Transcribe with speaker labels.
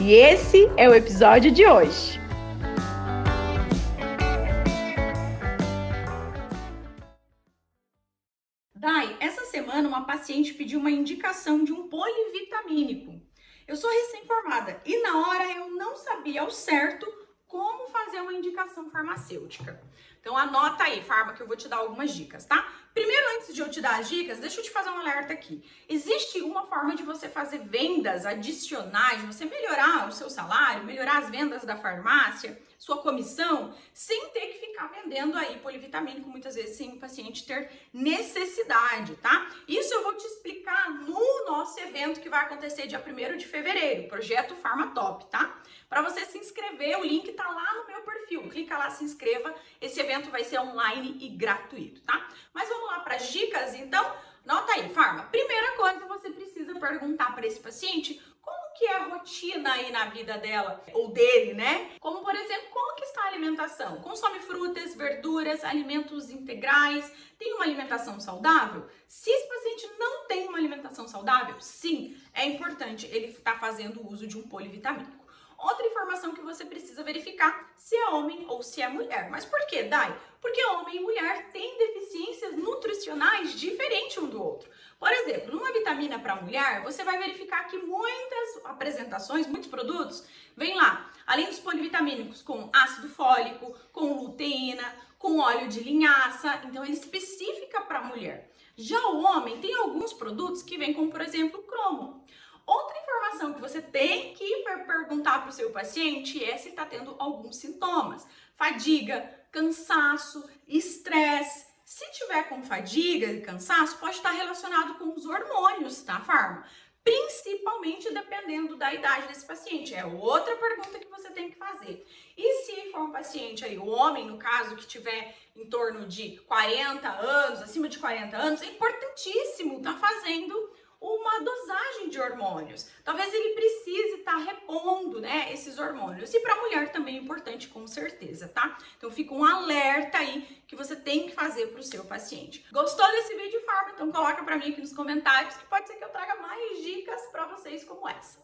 Speaker 1: E esse é o episódio de hoje.
Speaker 2: Dai, essa semana uma paciente pediu uma indicação de um polivitamínico. Eu sou recém-formada e na hora eu não sabia ao certo como fazer uma indicação farmacêutica. Então anota aí, Farma, que eu vou te dar algumas dicas, tá? Primeiro, antes de eu te dar as dicas, deixa eu te fazer um alerta aqui. Existe uma forma de você fazer vendas adicionais, você melhorar o seu salário, melhorar as vendas da farmácia, sua comissão, sem ter que ficar vendendo aí polivitamínico, muitas vezes sem o paciente ter necessidade, tá? Isso eu vou te explicar no nosso evento que vai acontecer dia 1 de fevereiro, projeto Farmatop, tá? O link tá lá no meu perfil. Clica lá, se inscreva. Esse evento vai ser online e gratuito, tá? Mas vamos lá para as dicas, então? Nota aí, Farma. Primeira coisa, você precisa perguntar para esse paciente como que é a rotina aí na vida dela ou dele, né? Como, por exemplo, como que está a alimentação? Consome frutas, verduras, alimentos integrais? Tem uma alimentação saudável? Se esse paciente não tem uma alimentação saudável, sim, é importante ele estar tá fazendo uso de um polivitamínico. Outra informação que você precisa verificar se é homem ou se é mulher. Mas por que, Dai? Porque homem e mulher têm deficiências nutricionais diferentes um do outro. Por exemplo, numa vitamina para mulher, você vai verificar que muitas apresentações, muitos produtos, vem lá, além dos polivitamínicos com ácido fólico, com luteína, com óleo de linhaça, então ele é específica para mulher. Já o homem tem alguns produtos que vêm com, por exemplo, cromo. Informação que você tem que perguntar para o seu paciente é se está tendo alguns sintomas: fadiga, cansaço, estresse. Se tiver com fadiga e cansaço, pode estar relacionado com os hormônios, tá, Farma? Principalmente dependendo da idade desse paciente. É outra pergunta que você tem que fazer. E se for um paciente aí, o homem, no caso, que tiver em torno de 40 anos, acima de 40 anos, é importantíssimo estar tá fazendo uma dosagem de hormônios. Talvez ele precise estar tá repondo, né, esses hormônios. E para mulher também é importante, com certeza, tá? Então fica um alerta aí que você tem que fazer para o seu paciente. Gostou desse vídeo, Farma? Então coloca para mim aqui nos comentários que pode ser que eu traga mais dicas para vocês como essa.